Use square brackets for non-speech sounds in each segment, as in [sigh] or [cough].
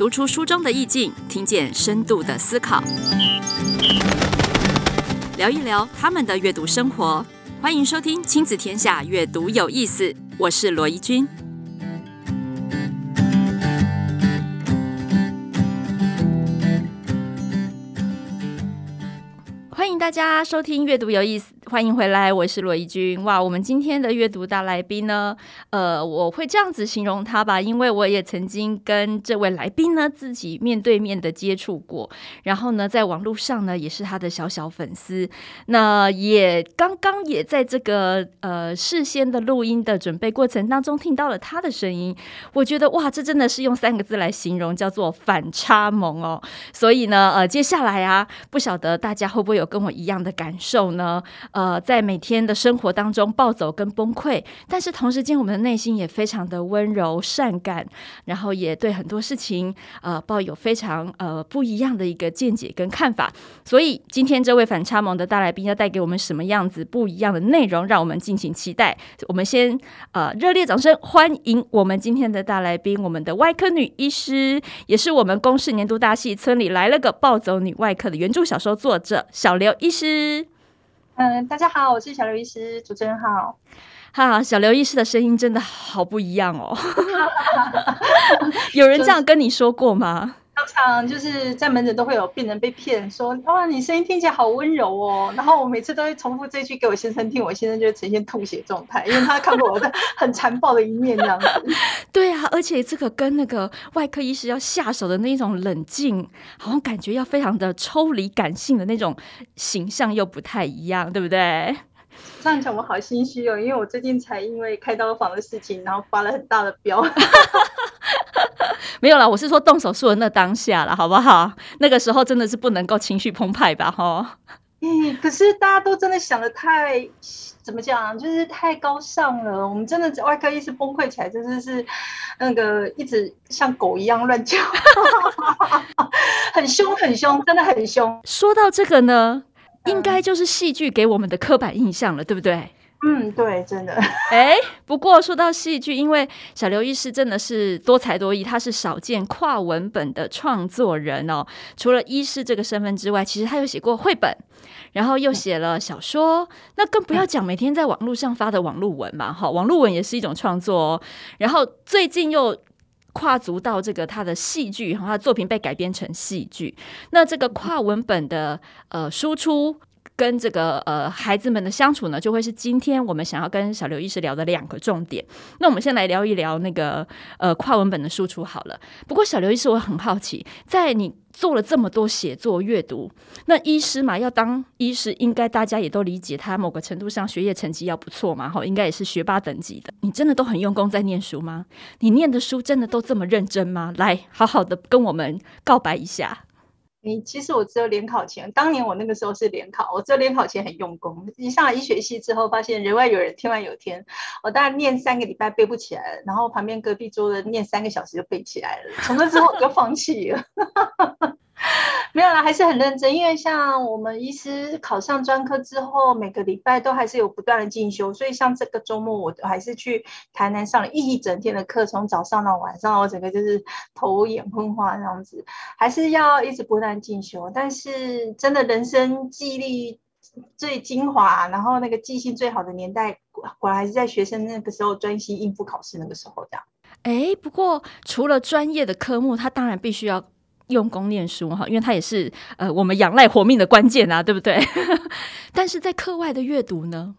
读出书中的意境，听见深度的思考，聊一聊他们的阅读生活。欢迎收听《亲子天下》，阅读有意思，我是罗怡君。欢迎大家收听《阅读有意思》。欢迎回来，我是罗怡君。哇，我们今天的阅读大来宾呢？呃，我会这样子形容他吧，因为我也曾经跟这位来宾呢自己面对面的接触过，然后呢，在网络上呢也是他的小小粉丝。那也刚刚也在这个呃事先的录音的准备过程当中听到了他的声音，我觉得哇，这真的是用三个字来形容，叫做反差萌哦。所以呢，呃，接下来啊，不晓得大家会不会有跟我一样的感受呢？呃在每天的生活当中暴走跟崩溃，但是同时间我们的内心也非常的温柔善感，然后也对很多事情呃抱有非常呃不一样的一个见解跟看法。所以今天这位反差萌的大来宾要带给我们什么样子不一样的内容，让我们敬请期待。我们先呃热烈掌声欢迎我们今天的大来宾，我们的外科女医师，也是我们公视年度大戏《村里来了个暴走女外科》的原著小说作者小刘医师。嗯，大家好，我是小刘医师，主持人好。哈，小刘医师的声音真的好不一样哦。[laughs] 有人这样跟你说过吗？常常就是在门诊都会有病人被骗，说哇，你声音听起来好温柔哦。然后我每次都会重复这句给我先生听，我先生就会呈现吐血状态，因为他看过我的很残暴的一面这样子。[laughs] 对啊，而且这个跟那个外科医师要下手的那种冷静，好像感觉要非常的抽离感性的那种形象又不太一样，对不对？这样讲我好心虚哦，因为我最近才因为开刀房的事情，然后发了很大的飙。[laughs] [laughs] 没有啦，我是说动手术的那当下了，好不好？那个时候真的是不能够情绪澎湃吧？哈。嗯，可是大家都真的想得太怎么讲，就是太高尚了。我们真的外科医师崩溃起来，真的是那个一直像狗一样乱叫，[laughs] 很凶很凶，真的很凶。说到这个呢，应该就是戏剧给我们的刻板印象了，对不对？嗯，对，真的。[laughs] 哎，不过说到戏剧，因为小刘医师真的是多才多艺，他是少见跨文本的创作人哦。除了医师这个身份之外，其实他有写过绘本，然后又写了小说，那更不要讲每天在网络上发的网络文嘛，哈，网络文也是一种创作哦。然后最近又跨足到这个他的戏剧，然后，他的作品被改编成戏剧，那这个跨文本的呃输出。跟这个呃孩子们的相处呢，就会是今天我们想要跟小刘医师聊的两个重点。那我们先来聊一聊那个呃跨文本的输出好了。不过小刘医师，我很好奇，在你做了这么多写作阅读，那医师嘛，要当医师，应该大家也都理解，他某个程度上学业成绩要不错嘛，哈，应该也是学霸等级的。你真的都很用功在念书吗？你念的书真的都这么认真吗？来，好好的跟我们告白一下。你其实我只有联考前，当年我那个时候是联考，我只有联考前很用功。一上了医学系之后，发现人外有人，天外有天，我大概念三个礼拜背不起来，然后旁边隔壁桌的念三个小时就背起来了，从那之后我就放弃了。[laughs] 没有啦，还是很认真。因为像我们医师考上专科之后，每个礼拜都还是有不断的进修，所以像这个周末，我还是去台南上了一整天的课，从早上到晚上，我整个就是头眼昏花这样子，还是要一直不断进修。但是真的人生记忆力最精华，然后那个记性最好的年代，果然还是在学生那个时候专心应付考试那个时候这样。哎，不过除了专业的科目，他当然必须要。用功念书哈，因为它也是呃我们仰赖活命的关键啊，对不对？[laughs] 但是在课外的阅读呢？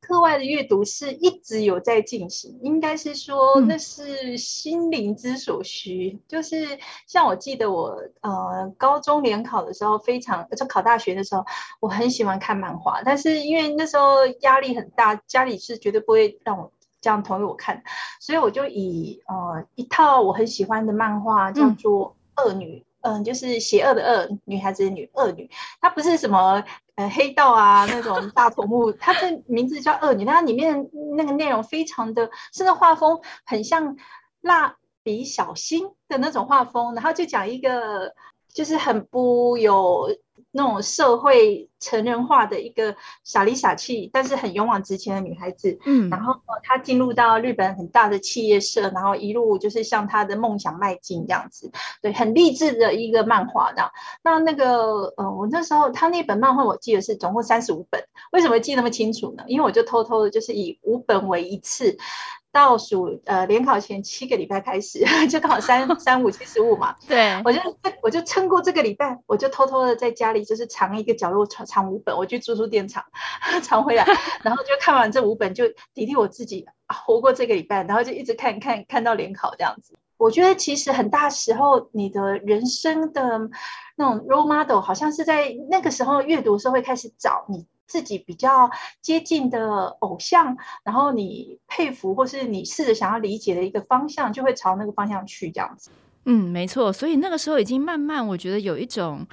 课外的阅读是一直有在进行，应该是说那是心灵之所需。嗯、就是像我记得我呃高中联考的时候，非常就考大学的时候，我很喜欢看漫画，但是因为那时候压力很大，家里是绝对不会让我这样同意我看，所以我就以呃一套我很喜欢的漫画叫做、嗯。恶女，嗯，就是邪恶的恶，女孩子的女恶女，她不是什么呃黑道啊那种 [laughs] 大头目，她的名字叫恶女，她里面那个内容非常的，甚至画风很像蜡笔小新的那种画风，然后就讲一个就是很不有那种社会成人化的一个傻里傻气，但是很勇往直前的女孩子。嗯，然后她进入到日本很大的企业社，然后一路就是向她的梦想迈进这样子。对，很励志的一个漫画。的，那那个呃，我那时候她那本漫画我记得是总共三十五本，为什么记那么清楚呢？因为我就偷偷的，就是以五本为一次。倒数呃，联考前七个礼拜开始，[laughs] 就刚好三 [laughs] 三五七十五嘛。对，我就我就撑过这个礼拜，我就偷偷的在家里就是藏一个角落藏藏五本，我去租书店藏 [laughs] 藏回来，然后就看完这五本，就砥砺我自己活过这个礼拜，然后就一直看看看到联考这样子。我觉得其实很大时候，你的人生的那种 role model，好像是在那个时候阅读的时候会开始找你。自己比较接近的偶像，然后你佩服或是你试着想要理解的一个方向，就会朝那个方向去这样子。嗯，没错。所以那个时候已经慢慢，我觉得有一种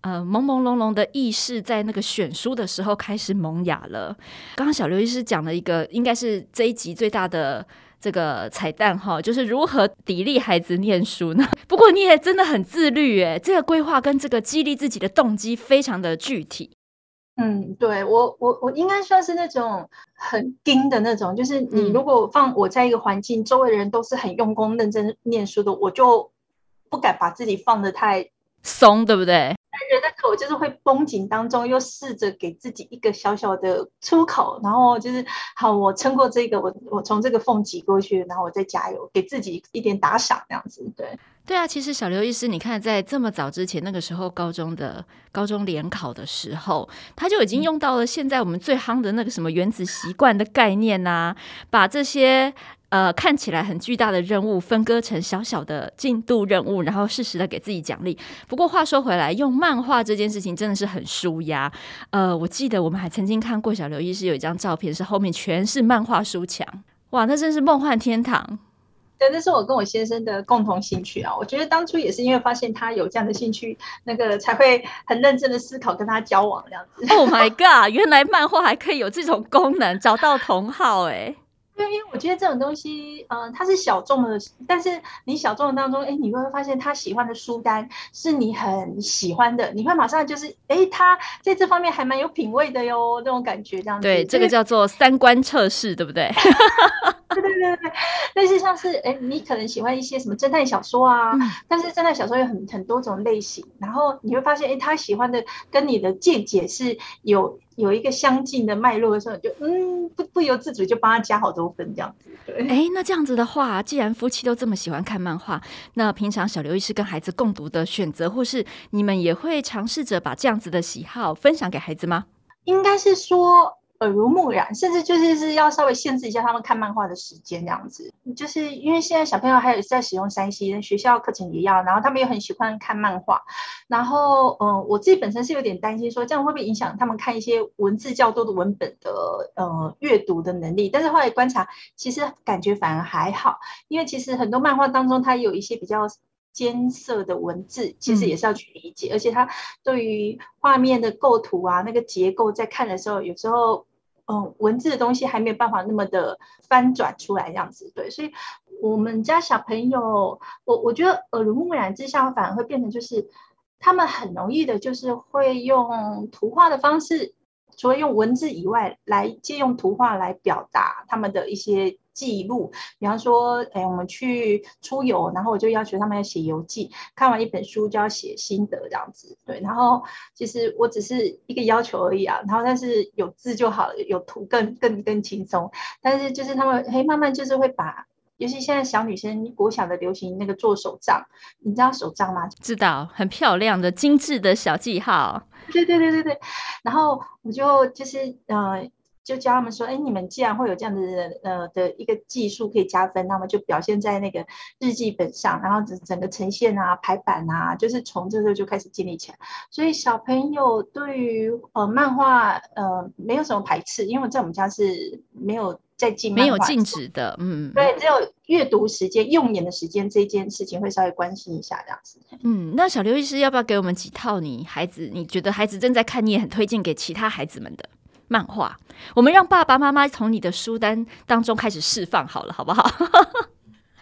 呃朦朦胧胧的意识，在那个选书的时候开始萌芽了。刚刚小刘医师讲了一个，应该是这一集最大的这个彩蛋哈，就是如何砥砺孩子念书呢？[laughs] 不过你也真的很自律诶，这个规划跟这个激励自己的动机非常的具体。嗯，对我我我应该算是那种很盯的那种，就是你如果放我在一个环境，嗯、周围的人都是很用功认真念书的，我就不敢把自己放的太松，对不对？人的口就是会绷紧当中，又试着给自己一个小小的出口，然后就是好，我撑过这个，我我从这个缝挤过去，然后我再加油，给自己一点打赏，这样子，对。对啊，其实小刘医师，你看，在这么早之前，那个时候高中的高中联考的时候，他就已经用到了现在我们最夯的那个什么原子习惯的概念呐、啊，把这些呃看起来很巨大的任务分割成小小的进度任务，然后适时的给自己奖励。不过话说回来，用漫画这件事情真的是很舒压。呃，我记得我们还曾经看过小刘医师有一张照片，是后面全是漫画书墙，哇，那真是梦幻天堂。对，那是我跟我先生的共同兴趣啊！我觉得当初也是因为发现他有这样的兴趣，那个才会很认真的思考跟他交往这样子。Oh my god！原来漫画还可以有这种功能，找到同好哎。[laughs] 对，因为我觉得这种东西，嗯、呃，它是小众的，但是你小众的当中，哎，你会发现他喜欢的书单是你很喜欢的，你会马上就是，哎，他在这方面还蛮有品味的哟，这种感觉这样子。对，这个叫做三观测试，对不对？[laughs] [laughs] 对对对对，但是像是，哎，你可能喜欢一些什么侦探小说啊，嗯、但是侦探小说有很很多种类型，然后你会发现，哎，他喜欢的跟你的见解是有。有一个相近的脉络的时候，就嗯，不不由自主就帮他加好多分这样子。对，哎，那这样子的话，既然夫妻都这么喜欢看漫画，那平常小刘医师跟孩子共读的选择，或是你们也会尝试着把这样子的喜好分享给孩子吗？应该是说。耳濡目染，甚至就是是要稍微限制一下他们看漫画的时间，这样子，就是因为现在小朋友还有在使用三 C，学校课程也要，然后他们也很喜欢看漫画，然后，嗯、呃，我自己本身是有点担心说，这样会不会影响他们看一些文字较多的文本的呃阅读的能力？但是后来观察，其实感觉反而还好，因为其实很多漫画当中它有一些比较。艰涩的文字其实也是要去理解，嗯、而且它对于画面的构图啊，那个结构在看的时候，有时候嗯，文字的东西还没有办法那么的翻转出来这样子。对，所以我们家小朋友，我我觉得耳濡目染之下，反而会变成就是他们很容易的，就是会用图画的方式，除了用文字以外，来借用图画来表达他们的一些。记录，比方说，哎，我们去出游，然后我就要求他们要写游记，看完一本书就要写心得这样子，对。然后其实我只是一个要求而已啊，然后但是有字就好了，有图更更更轻松。但是就是他们，嘿，慢慢就是会把，尤其现在小女生国小的流行那个做手账，你知道手账吗？知道，很漂亮的精致的小记号。对对对对对。然后我就就是呃。就教他们说，哎，你们既然会有这样的呃的一个技术可以加分，那么就表现在那个日记本上，然后整整个呈现啊、排版啊，就是从这时候就开始建立起来。所以小朋友对于呃漫画呃没有什么排斥，因为在我们家是没有在禁没有禁止的，嗯，对，只有阅读时间、用眼的时间这件事情会稍微关心一下这样子。嗯，那小刘医师要不要给我们几套你孩子你觉得孩子正在看，你也很推荐给其他孩子们的？漫画，我们让爸爸妈妈从你的书单当中开始释放好了，好不好？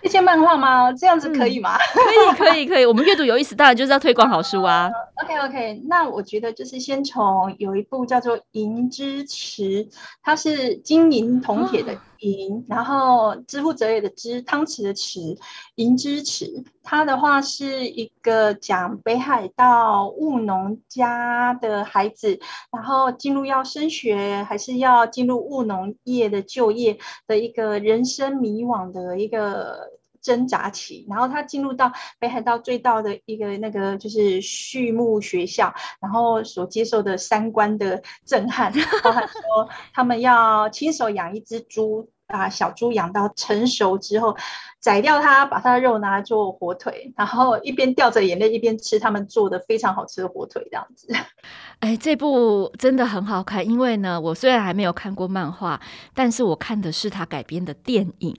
一些漫画吗？这样子可以吗？嗯、可以，可以，可以。我们阅读有意思，当然就是要推广好书啊。[laughs] [laughs] OK OK，那我觉得就是先从有一部叫做《银之匙》，它是金银铜铁的银，哦、然后知乎者也的知，汤匙的匙，《银之匙》。它的话是一个讲北海道务农家的孩子，然后进入要升学还是要进入务农业的就业的一个人生迷惘的一个。挣扎期，然后他进入到北海道最大的一个那个就是畜牧学校，然后所接受的三观的震撼，[laughs] 包含说他们要亲手养一只猪，把小猪养到成熟之后，宰掉它，把它的肉拿来做火腿，然后一边掉着眼泪一边吃他们做的非常好吃的火腿，这样子。哎，这部真的很好看，因为呢，我虽然还没有看过漫画，但是我看的是它改编的电影。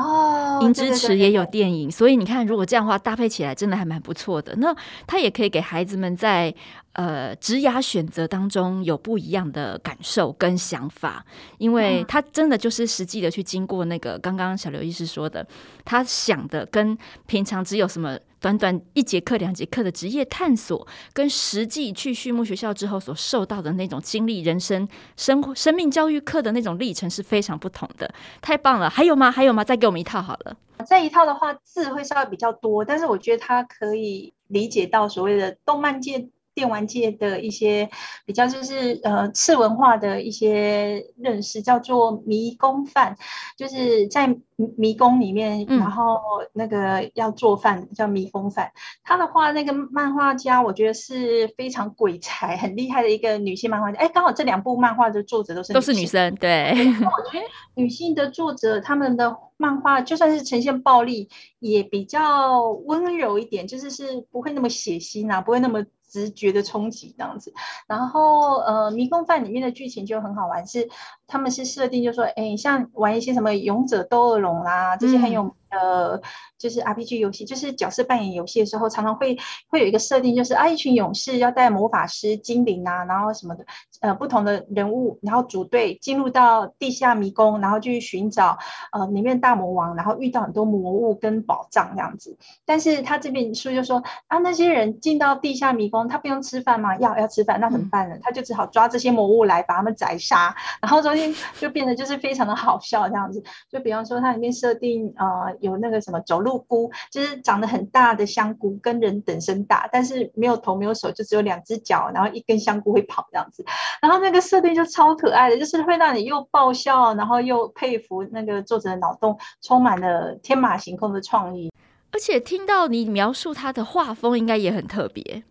哦，银之池也有电影，所以你看，如果这样的话搭配起来，真的还蛮不错的。那他也可以给孩子们在呃职涯选择当中有不一样的感受跟想法，因为他真的就是实际的去经过那个刚刚小刘医师说的，他想的跟平常只有什么。短短一节课、两节课的职业探索，跟实际去畜牧学校之后所受到的那种经历、人生、生活、生命教育课的那种历程是非常不同的。太棒了！还有吗？还有吗？再给我们一套好了。这一套的话，字会稍微比较多，但是我觉得它可以理解到所谓的动漫界。电玩界的一些比较就是呃次文化的一些认识，叫做迷宫饭，就是在迷宫里面，然后那个要做饭叫迷宫饭。他的话，那个漫画家我觉得是非常鬼才、很厉害的一个女性漫画家。哎，刚好这两部漫画的作者都是都是女生，对。我觉得女性的作者他们的漫画就算是呈现暴力，也比较温柔一点，就是是不会那么血腥啊，不会那么。直觉的冲击这样子，然后呃，迷宫饭里面的剧情就很好玩，是他们是设定就说，哎，像玩一些什么勇者斗恶龙啦，这些很有。嗯呃，就是 RPG 游戏，就是角色扮演游戏的时候，常常会会有一个设定，就是啊，一群勇士要带魔法师、精灵啊，然后什么的，呃，不同的人物，然后组队进入到地下迷宫，然后去寻找呃里面大魔王，然后遇到很多魔物跟宝藏这样子。但是他这边书就说啊，那些人进到地下迷宫，他不用吃饭吗？要要吃饭，那怎么办呢？他就只好抓这些魔物来把他们宰杀，[laughs] 然后中间就变得就是非常的好笑这样子。就比方说，它里面设定呃。有那个什么走路菇，就是长得很大的香菇，跟人等身大，但是没有头没有手，就只有两只脚，然后一根香菇会跑这样子。然后那个设定就超可爱的，就是会让你又爆笑，然后又佩服那个作者的脑洞，充满了天马行空的创意。而且听到你描述他的画风，应该也很特别。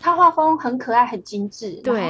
他画风很可爱，很精致。对，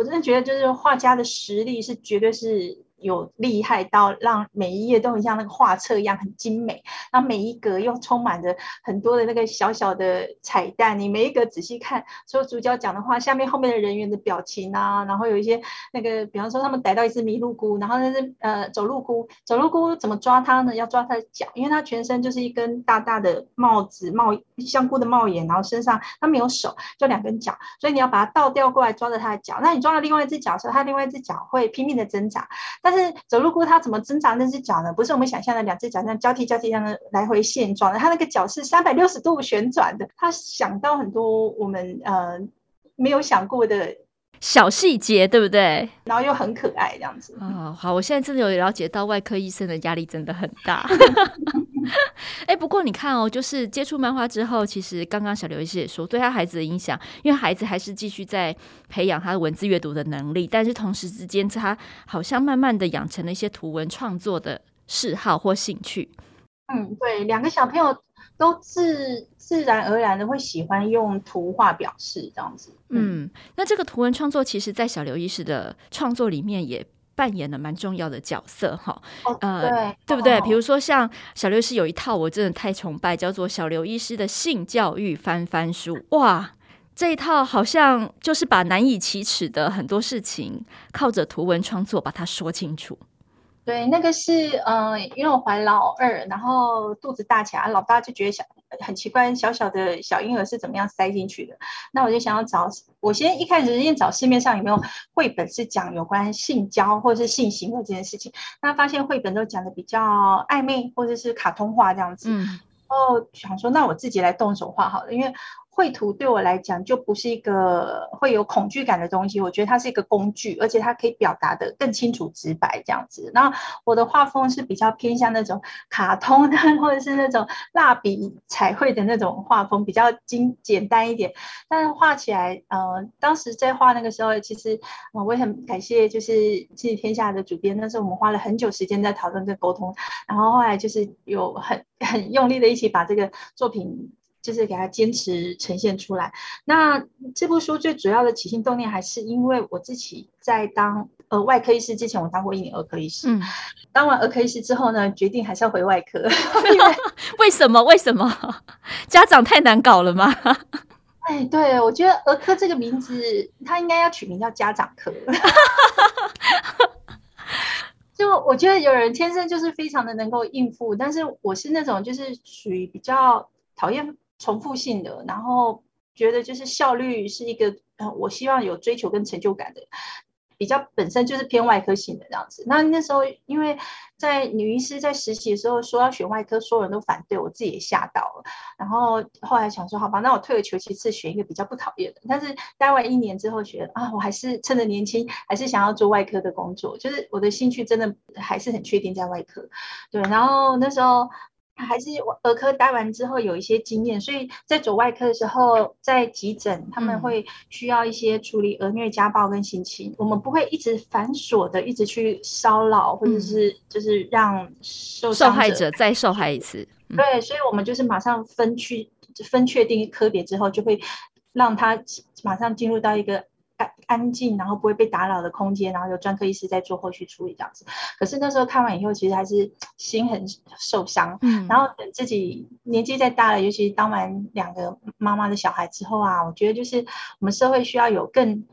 我真的觉得就是画家的实力是绝对是。有厉害到让每一页都很像那个画册一样很精美，然后每一格又充满着很多的那个小小的彩蛋。你每一格仔细看，所有主角讲的话，下面后面的人员的表情啊，然后有一些那个，比方说他们逮到一只麋鹿菇，然后那是呃走路菇，走路菇怎么抓它呢？要抓它的脚，因为它全身就是一根大大的帽子帽香菇的帽檐，然后身上它没有手，就两根脚，所以你要把它倒吊过来抓着它的脚。那你抓了另外一只脚的时候，它另外一只脚会拼命的挣扎。但但是走路菇它怎么挣扎那只脚呢？不是我们想象的两只脚这样交替交替这样的来回现状的，它那个脚是三百六十度旋转的。它想到很多我们呃没有想过的小细节，对不对？然后又很可爱这样子。哦，好，我现在真的有了解到外科医生的压力真的很大。[laughs] 哎，不过你看哦，就是接触漫画之后，其实刚刚小刘医师也说，对他孩子的影响，因为孩子还是继续在培养他的文字阅读的能力，但是同时之间，他好像慢慢的养成了一些图文创作的嗜好或兴趣。嗯，对，两个小朋友都自自然而然的会喜欢用图画表示这样子。嗯，嗯，那这个图文创作，其实在小刘医师的创作里面也。扮演了蛮重要的角色哈，哦、呃，对，对不对？哦、比如说像小刘医师有一套我真的太崇拜，叫做小刘医师的性教育翻翻书，哇，这一套好像就是把难以启齿的很多事情，靠着图文创作把它说清楚。对，那个是嗯、呃，因为我怀老二，然后肚子大起来，老大就觉得小很奇怪，小小的小婴儿是怎么样塞进去的？那我就想要找，我先一开始先找市面上有没有绘本是讲有关性交或者是性行为这件事情，那发现绘本都讲的比较暧昧或者是卡通化这样子，嗯、然后想说那我自己来动手画好了，因为。绘图对我来讲就不是一个会有恐惧感的东西，我觉得它是一个工具，而且它可以表达得更清楚直白这样子。然后我的画风是比较偏向那种卡通的，或者是那种蜡笔彩绘的那种画风，比较精简单一点。但是画起来，呃，当时在画那个时候，其实我也很感谢，就是亲子天下的主编，那时候我们花了很久时间在讨论这个沟通，然后后来就是有很 [laughs] 很用力的一起把这个作品。就是给他坚持呈现出来。那这部书最主要的起心动念，还是因为我自己在当呃外科医师之前，我当过一年儿科医师。嗯，当完儿科医师之后呢，决定还是要回外科。[laughs] [laughs] 为什么？为什么？[laughs] 家长太难搞了吗？哎，对，我觉得儿科这个名字，它应该要取名叫家长科。就我觉得有人天生就是非常的能够应付，但是我是那种就是属于比较讨厌。重复性的，然后觉得就是效率是一个，我希望有追求跟成就感的，比较本身就是偏外科性的这样子。那那时候因为在女医师在实习的时候说要选外科，所有人都反对，我自己也吓到了。然后后来想说，好吧，那我退而求其次，选一个比较不讨厌的。但是待完一年之后，觉得啊，我还是趁着年轻，还是想要做外科的工作，就是我的兴趣真的还是很确定在外科。对，然后那时候。还是儿科待完之后有一些经验，所以在走外科的时候，在急诊他们会需要一些处理儿虐家暴跟性侵，嗯、我们不会一直繁琐的一直去骚扰，或者是就是让受受害者再受害一次。嗯、对，所以我们就是马上分区分确定科别之后，就会让他马上进入到一个。安静，然后不会被打扰的空间，然后有专科医师在做后续处理这样子。可是那时候看完以后，其实还是心很受伤。嗯，然后等自己年纪再大了，尤其是当完两个妈妈的小孩之后啊，我觉得就是我们社会需要有更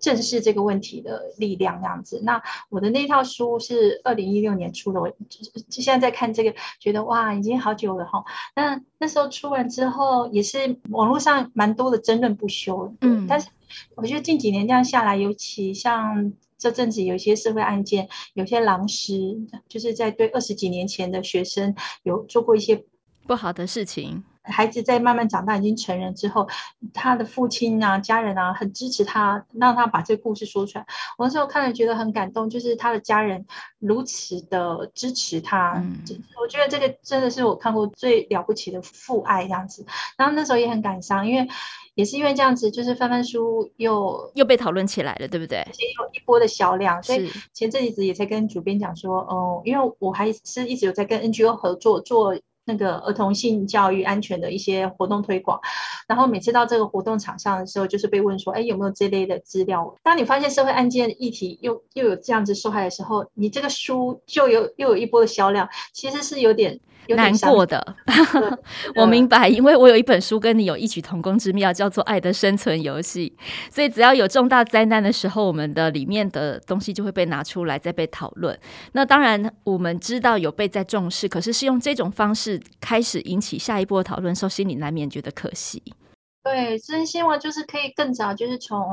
正视这个问题的力量这样子。那我的那套书是二零一六年出的，我就现在在看这个，觉得哇，已经好久了哈。那那时候出完之后，也是网络上蛮多的争论不休。嗯，但是。我觉得近几年这样下来，尤其像这阵子有一些社会案件，有些狼师就是在对二十几年前的学生有做过一些不好的事情。孩子在慢慢长大，已经成人之后，他的父亲啊、家人啊，很支持他，让他把这个故事说出来。我那时候看了觉得很感动，就是他的家人如此的支持他。嗯，我觉得这个真的是我看过最了不起的父爱这样子。然后那时候也很感伤，因为也是因为这样子，就是翻翻书又又被讨论起来了，对不对？而且有一波的销量，所以前阵子也在跟主编讲说，哦，因为我还是一直有在跟 NGO 合作做。那个儿童性教育安全的一些活动推广，然后每次到这个活动场上的时候，就是被问说，哎，有没有这类的资料？当你发现社会案件议题又又有这样子受害的时候，你这个书就有又有一波的销量，其实是有点。难过的，[laughs] 我明白，因为我有一本书跟你有异曲同工之妙，叫做《爱的生存游戏》，所以只要有重大灾难的时候，我们的里面的东西就会被拿出来再被讨论。那当然，我们知道有被在重视，可是是用这种方式开始引起下一波讨论的时候，心里难免觉得可惜。对，真希望就是可以更早，就是从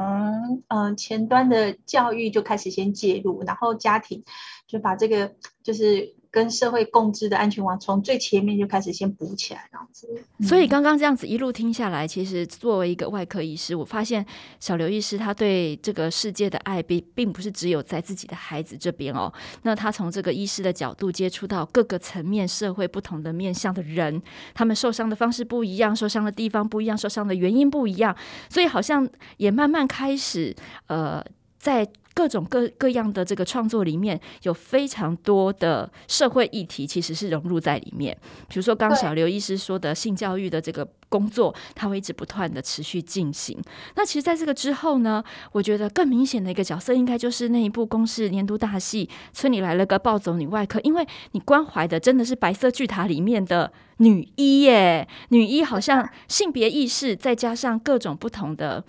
嗯、呃、前端的教育就开始先介入，然后家庭就把这个就是。跟社会共知的安全网从最前面就开始先补起来，这样子。所以刚刚这样子一路听下来，其实作为一个外科医师，我发现小刘医师他对这个世界的爱并并不是只有在自己的孩子这边哦。那他从这个医师的角度接触到各个层面社会不同的面向的人，他们受伤的方式不一样，受伤的地方不一样，受伤的原因不一样，所以好像也慢慢开始呃在。各种各各样的这个创作里面有非常多的社会议题，其实是融入在里面。比如说，刚小刘医师说的性教育的这个工作，它会一直不断的持续进行。那其实，在这个之后呢，我觉得更明显的一个角色，应该就是那一部公视年度大戏《村里来了个暴走女外科》，因为你关怀的真的是白色巨塔里面的女医耶，女医好像性别意识，再加上各种不同的。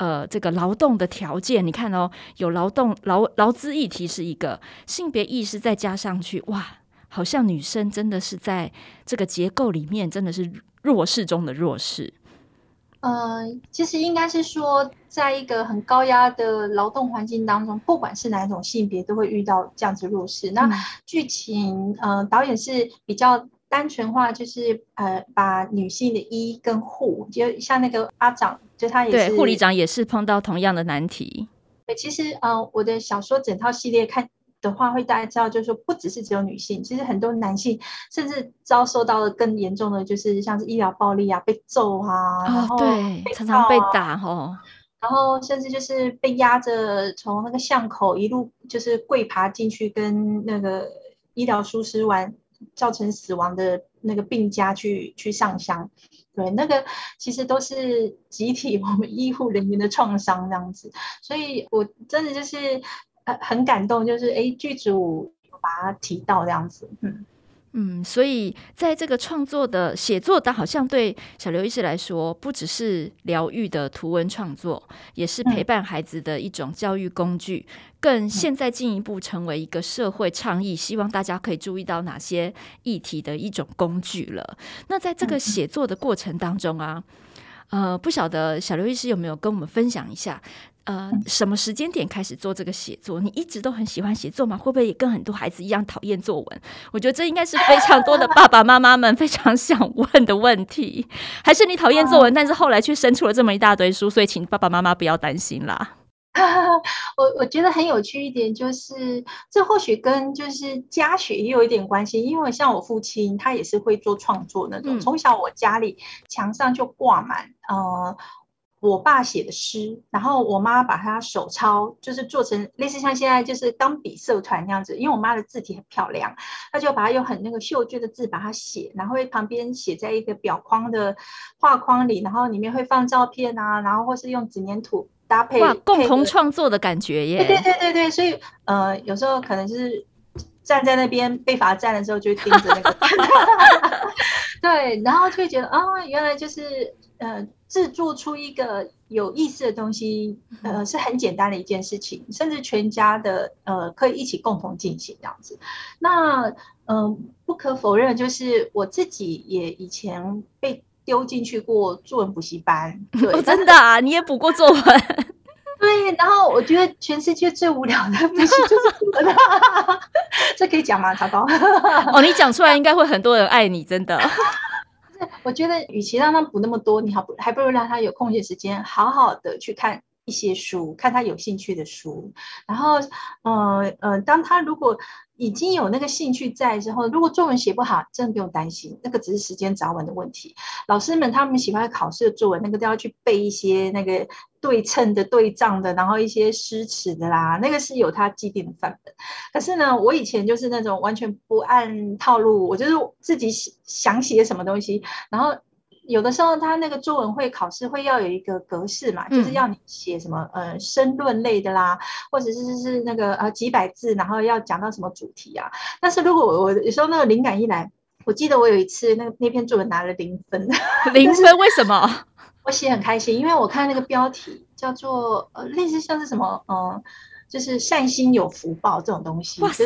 呃，这个劳动的条件，你看哦，有劳动劳劳资议题是一个性别意识，再加上去，哇，好像女生真的是在这个结构里面，真的是弱势中的弱势。呃，其实应该是说，在一个很高压的劳动环境当中，不管是哪一种性别，都会遇到这样子弱势。那剧情，呃，导演是比较。单纯化，就是呃，把女性的医跟护，就像那个阿长，就他也是对护理长，也是碰到同样的难题。对，其实呃，我的小说整套系列看的话，会大家知道，就是说不只是只有女性，其实很多男性甚至遭受到了更严重的，就是像是医疗暴力啊，被揍啊，然后、啊、对，常常被打哦。然后甚至就是被压着从那个巷口一路就是跪爬进去，跟那个医疗疏失完造成死亡的那个病家去去上香，对，那个其实都是集体 [laughs] 我们医护人员的创伤这样子，所以我真的就是很很感动，就是哎剧组有把它提到这样子，嗯。嗯，所以在这个创作的写作的，好像对小刘医师来说，不只是疗愈的图文创作，也是陪伴孩子的一种教育工具，更现在进一步成为一个社会倡议，希望大家可以注意到哪些议题的一种工具了。那在这个写作的过程当中啊，呃，不晓得小刘医师有没有跟我们分享一下？呃，什么时间点开始做这个写作？你一直都很喜欢写作吗？会不会也跟很多孩子一样讨厌作文？我觉得这应该是非常多的爸爸妈妈们非常想问的问题。还是你讨厌作文，但是后来却生出了这么一大堆书，所以请爸爸妈妈不要担心啦。[laughs] 我我觉得很有趣一点就是，这或许跟就是家学也有一点关系，因为像我父亲，他也是会做创作那种，从小我家里墙上就挂满呃。我爸写的诗，然后我妈把他手抄，就是做成类似像现在就是钢笔社团那样子。因为我妈的字体很漂亮，她就把它用很那个秀娟的字把它写，然后会旁边写在一个裱框的画框里，然后里面会放照片啊，然后或是用纸粘土搭配。哇，共同创作的感觉耶！对对对对，所以呃，有时候可能是站在那边被罚站的时候，就会盯着那个。[laughs] 对，然后就会觉得啊、哦，原来就是呃。制作出一个有意思的东西，呃，是很简单的一件事情，甚至全家的呃可以一起共同进行这样子。那嗯、呃，不可否认，就是我自己也以前被丢进去过作文补习班，对，哦、真的啊，你也补过作文？对，然后我觉得全世界最无聊的 [laughs] 东西就是作文，[laughs] 这可以讲吗？糟糕，哦，你讲出来应该会很多人爱你，真的。[laughs] 我觉得，与其让他补那么多，你好不还不如让他有空闲时间，好好的去看一些书，看他有兴趣的书。然后，呃呃，当他如果已经有那个兴趣在之后，如果作文写不好，真的不用担心，那个只是时间早晚的问题。老师们他们喜欢考试的作文，那个都要去背一些那个对称的、对仗的，然后一些诗词的啦，那个是有它既定的范本。可是呢，我以前就是那种完全不按套路，我就是自己想写什么东西，然后。有的时候，他那个作文会考试会要有一个格式嘛，就是要你写什么呃申论类的啦，或者是是那个呃几百字，然后要讲到什么主题啊。但是如果我有时候那个灵感一来，我记得我有一次那那篇作文拿了零分，[laughs] 零分为什么？我写很开心，因为我看那个标题叫做呃类似像是什么嗯。呃就是善心有福报这种东西 [laughs] [laughs] 哇塞，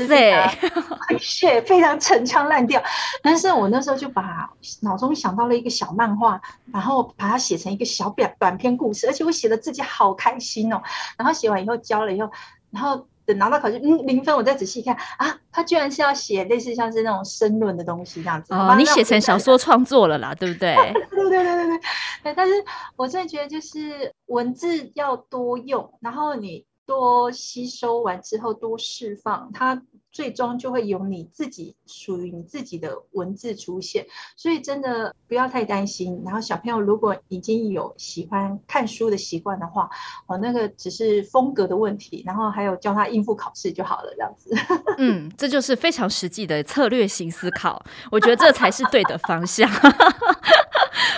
是非常陈腔滥调。但是我那时候就把脑中想到了一个小漫画，然后把它写成一个小短短篇故事，而且我写的自己好开心哦。然后写完以后交了以后，然后等拿到考卷，嗯，零分，我再仔细看啊，他居然是要写类似像是那种申论的东西这样子。哦，你写成小说创作了啦，对不对？[laughs] 对对对对对对。但是我真的觉得就是文字要多用，然后你。多吸收完之后，多释放，它最终就会有你自己属于你自己的文字出现。所以真的不要太担心。然后小朋友如果已经有喜欢看书的习惯的话，哦，那个只是风格的问题。然后还有教他应付考试就好了，这样子。[laughs] 嗯，这就是非常实际的策略性思考。我觉得这才是对的方向。[laughs]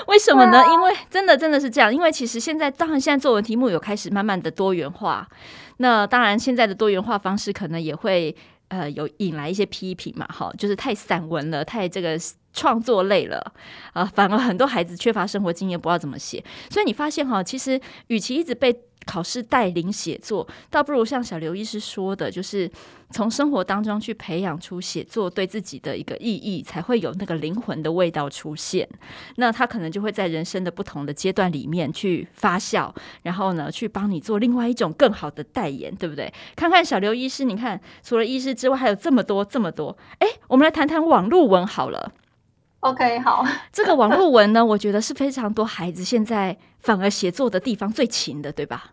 [laughs] 为什么呢？因为真的真的是这样。因为其实现在，当然现在作文题目有开始慢慢的多元化。那当然，现在的多元化方式可能也会呃有引来一些批评嘛。哈，就是太散文了，太这个创作类了啊，反而很多孩子缺乏生活经验，不知道怎么写。所以你发现哈，其实与其一直被考试带领写作，倒不如像小刘医师说的，就是从生活当中去培养出写作对自己的一个意义，才会有那个灵魂的味道出现。那他可能就会在人生的不同的阶段里面去发酵，然后呢，去帮你做另外一种更好的代言，对不对？看看小刘医师，你看除了医师之外，还有这么多这么多。哎，我们来谈谈网络文好了。OK，好。[laughs] 这个网络文呢，我觉得是非常多孩子现在反而写作的地方最勤的，对吧？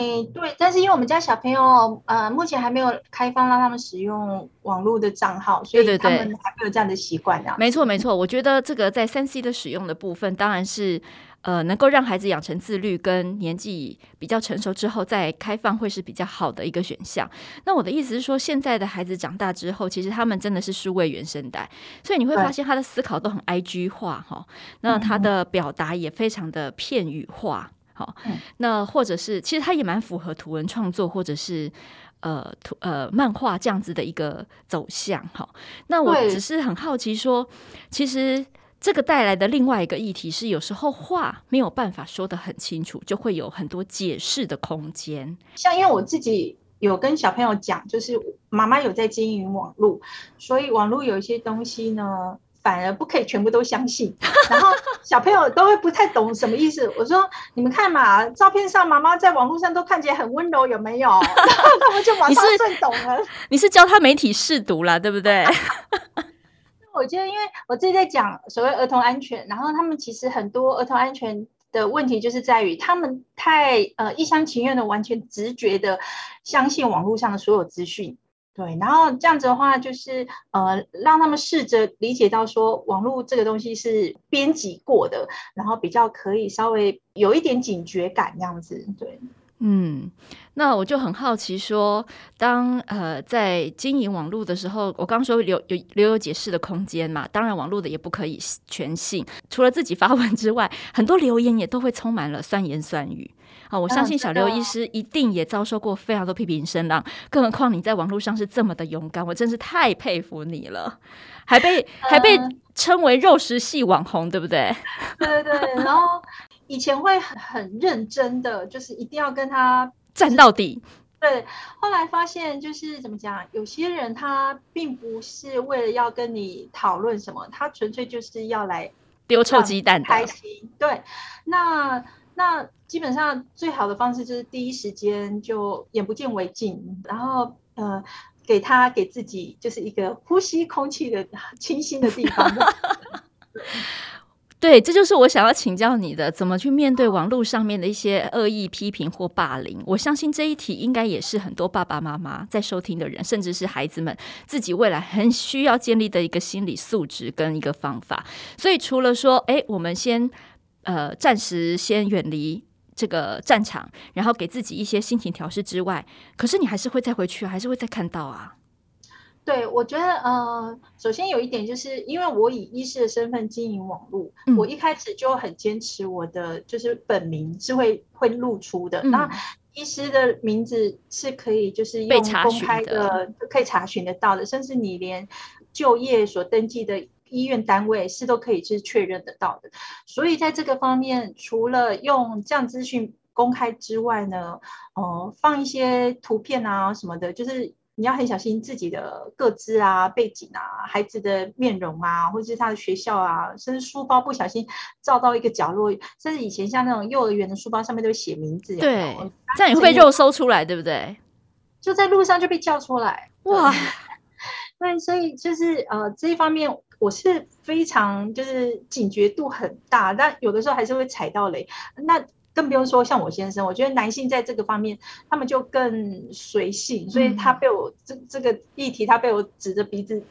诶、欸，对，但是因为我们家小朋友，呃，目前还没有开放让他们使用网络的账号，所以他们还没有这样的习惯。没错，没错。我觉得这个在三 C 的使用的部分，当然是呃，能够让孩子养成自律，跟年纪比较成熟之后再开放，会是比较好的一个选项。那我的意思是说，现在的孩子长大之后，其实他们真的是数位原生代，所以你会发现他的思考都很 IG 化哈，那他的表达也非常的片语化。好，那或者是其实他也蛮符合图文创作或者是呃图呃漫画这样子的一个走向。好，那我只是很好奇说，其实这个带来的另外一个议题是，有时候话没有办法说得很清楚，就会有很多解释的空间。像因为我自己有跟小朋友讲，就是妈妈有在经营网络，所以网络有一些东西呢。反而不可以全部都相信，然后小朋友都会不太懂什么意思。我说你们看嘛，照片上妈妈在网络上都看起来很温柔，有没有？然后他们就马上 [laughs] 顺懂了。你是教他媒体试读了，对不对？[laughs] 我觉得，因为我自己在讲所谓儿童安全，然后他们其实很多儿童安全的问题就是在于他们太呃一厢情愿的完全直觉的相信网络上的所有资讯。对，然后这样子的话，就是呃，让他们试着理解到说，网络这个东西是编辑过的，然后比较可以稍微有一点警觉感，这样子。对，嗯，那我就很好奇说，当呃在经营网络的时候，我刚刚说留有留有解释的空间嘛，当然网络的也不可以全信，除了自己发文之外，很多留言也都会充满了酸言酸语。啊，我相信小刘医师一定也遭受过非常多批评声浪，更何况你在网络上是这么的勇敢，我真是太佩服你了，还被还被称为肉食系网红，对不对？[laughs] 对对对，然后以前会很很认真的，就是一定要跟他战到底。对，后来发现就是怎么讲，有些人他并不是为了要跟你讨论什么，他纯粹就是要来丢臭鸡蛋的，开心。对，那。那基本上最好的方式就是第一时间就眼不见为净，然后呃给他给自己就是一个呼吸空气的 [laughs] 清新的地方。[laughs] 对，这就是我想要请教你的，怎么去面对网络上面的一些恶意批评或霸凌。我相信这一题应该也是很多爸爸妈妈在收听的人，甚至是孩子们自己未来很需要建立的一个心理素质跟一个方法。所以除了说，哎，我们先。呃，暂时先远离这个战场，然后给自己一些心情调试之外，可是你还是会再回去，还是会再看到啊。对，我觉得呃，首先有一点就是，因为我以医师的身份经营网络，嗯、我一开始就很坚持我的就是本名是会会露出的。那、嗯、医师的名字是可以就是用公开的，的可以查询得到的，甚至你连就业所登记的。医院单位是都可以是确认得到的，所以在这个方面，除了用这样资讯公开之外呢，呃，放一些图片啊什么的，就是你要很小心自己的个资啊、背景啊、孩子的面容啊，或者是他的学校啊，甚至书包不小心照到一个角落，甚至以前像那种幼儿园的书包上面都会写名字，对，这样也会被肉搜出来，对不对？就在路上就被叫出来，哇！那，所以就是呃这一方面。我是非常就是警觉度很大，但有的时候还是会踩到雷。那更不用说像我先生，我觉得男性在这个方面他们就更随性，所以他被我这这个议题，他被我指着鼻子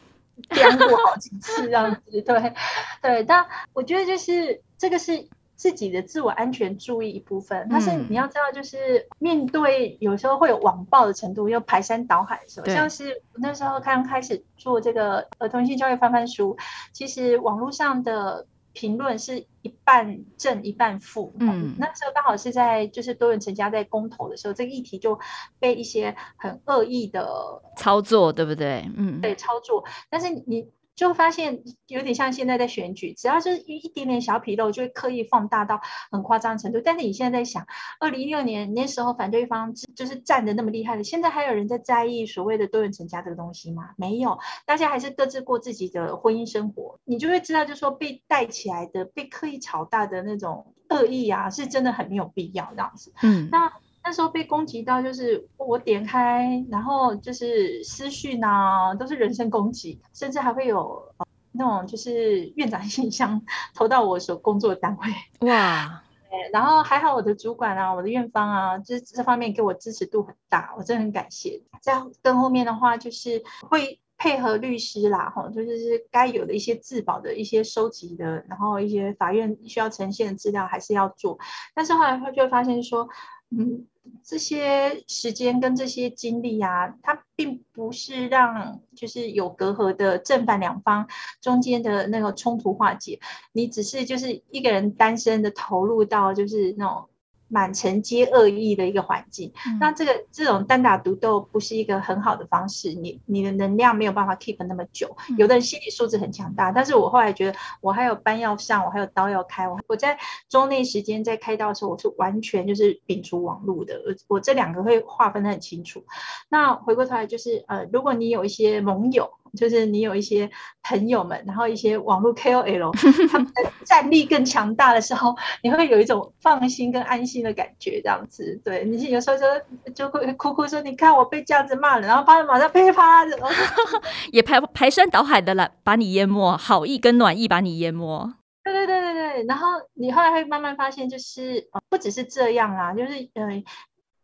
颠过好几次这样子。对 [laughs] 对，但我觉得就是这个是。自己的自我安全注意一部分，但是你要知道，就是面对有时候会有网暴的程度，又排山倒海的时候，像是那时候刚开始做这个儿童性教育翻翻书，其实网络上的评论是一半正一半负。嗯，那时候刚好是在就是多元成家在公投的时候，这个议题就被一些很恶意的操作，对不对？嗯，对，操作，但是你。就发现有点像现在在选举，只要是一一点点小纰漏，就会刻意放大到很夸张的程度。但是你现在在想，二零一六年那时候反对方就是站的那么厉害的，现在还有人在在意所谓的多元成家这个东西吗？没有，大家还是各自过自己的婚姻生活。你就会知道，就是说被带起来的、被刻意炒大的那种恶意啊，是真的很没有必要这样子。嗯，那。那时候被攻击到，就是我点开，然后就是私讯啊，都是人身攻击，甚至还会有那种就是院长信箱投到我所工作的单位。哇，[laughs] 然后还好我的主管啊，我的院方啊，这这方面给我支持度很大，我真的很感谢。再跟后面的话，就是会配合律师啦，哈，就是该有的一些自保的一些收集的，然后一些法院需要呈现的资料还是要做。但是后来他就会发现说，嗯。这些时间跟这些经历啊，它并不是让就是有隔阂的正反两方中间的那个冲突化解，你只是就是一个人单身的投入到就是那种。满城皆恶意的一个环境，嗯、那这个这种单打独斗不是一个很好的方式，你你的能量没有办法 keep 那么久。嗯、有的人心理素质很强大，但是我后来觉得我还有班要上，我还有刀要开。我我在周内时间在开刀的时候，我是完全就是摒除网络的，我我这两个会划分的很清楚。那回过头来就是呃，如果你有一些盟友。就是你有一些朋友们，然后一些网络 KOL，[laughs] 他们的战力更强大的时候，你会有一种放心跟安心的感觉，这样子。对，你有时候就就会哭哭说：“你看我被这样子骂了。”然后他们马上噼啪的，[laughs] 也排排山倒海的来把你淹没，好意跟暖意把你淹没。对对对对对。然后你后来会慢慢发现，就是不只是这样啦，就是嗯、呃，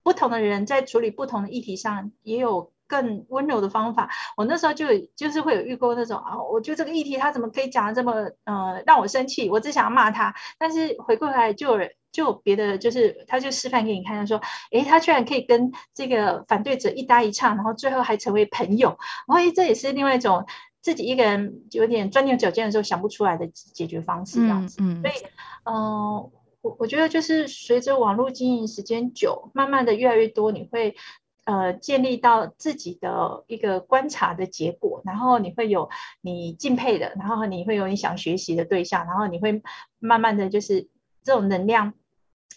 不同的人在处理不同的议题上也有。更温柔的方法，我那时候就就是会有遇过那种啊，我觉得这个议题他怎么可以讲的这么呃让我生气，我只想要骂他，但是回过来就有就有别的就是他就示范给你看，他说，诶，他居然可以跟这个反对者一搭一唱，然后最后还成为朋友，然后这也是另外一种自己一个人有点钻牛角尖的时候想不出来的解决方式这样子，嗯嗯、所以嗯、呃，我我觉得就是随着网络经营时间久，慢慢的越来越多，你会。呃，建立到自己的一个观察的结果，然后你会有你敬佩的，然后你会有你想学习的对象，然后你会慢慢的就是这种能量，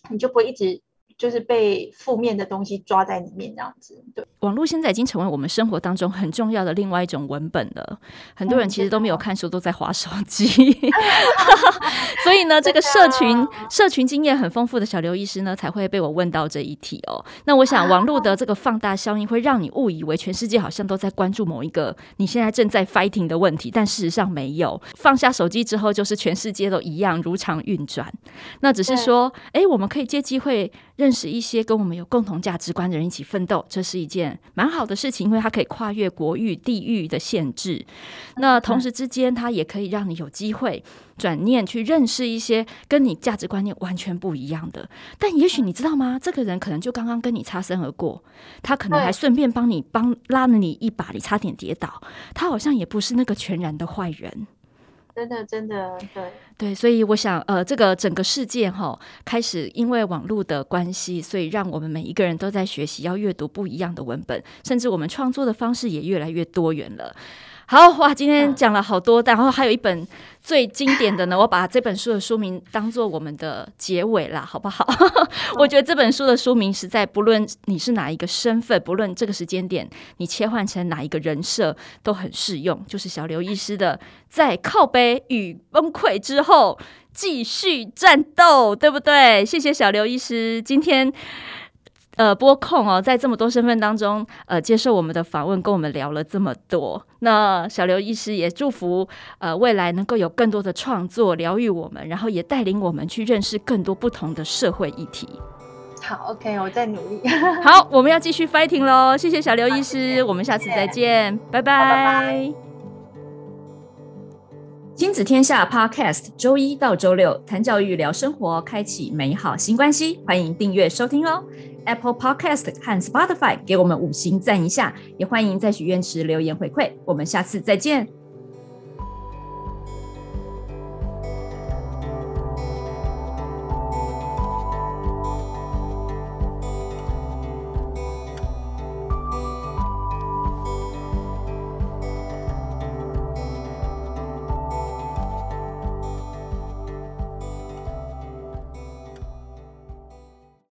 你就不会一直。就是被负面的东西抓在里面这样子，对。网络现在已经成为我们生活当中很重要的另外一种文本了。很多人其实都没有看书，都在划手机。[laughs] 所以呢，这个社群社群经验很丰富的小刘医师呢，才会被我问到这一题哦。那我想，网络的这个放大效应会让你误以为全世界好像都在关注某一个你现在正在 fighting 的问题，但事实上没有。放下手机之后，就是全世界都一样如常运转。那只是说，哎，我们可以借机会。认识一些跟我们有共同价值观的人一起奋斗，这是一件蛮好的事情，因为它可以跨越国域、地域的限制。那同时之间，它也可以让你有机会转念去认识一些跟你价值观念完全不一样的。但也许你知道吗？这个人可能就刚刚跟你擦身而过，他可能还顺便帮你帮拉了你一把，你差点跌倒。他好像也不是那个全然的坏人。真的，真的，对对，所以我想，呃，这个整个世界哈，开始因为网络的关系，所以让我们每一个人都在学习要阅读不一样的文本，甚至我们创作的方式也越来越多元了。好哇，今天讲了好多，然后还有一本最经典的呢，我把这本书的书名当做我们的结尾啦，好不好？[laughs] 我觉得这本书的书名实在不论你是哪一个身份，不论这个时间点你切换成哪一个人设都很适用，就是小刘医师的在靠背与崩溃之后继续战斗，对不对？谢谢小刘医师今天。呃，播控哦，在这么多身份当中，呃，接受我们的访问，跟我们聊了这么多。那小刘医师也祝福，呃，未来能够有更多的创作疗愈我们，然后也带领我们去认识更多不同的社会议题。好，OK，我在努力。[laughs] 好，我们要继续 fighting 喽！谢谢小刘医师，谢谢，我们下次再见，拜拜。拜拜。亲子天下 Podcast，周一到周六谈教育、聊生活，开启美好新关系。欢迎订阅收听哦。Apple Podcast 和 Spotify 给我们五星赞一下，也欢迎在许愿池留言回馈。我们下次再见。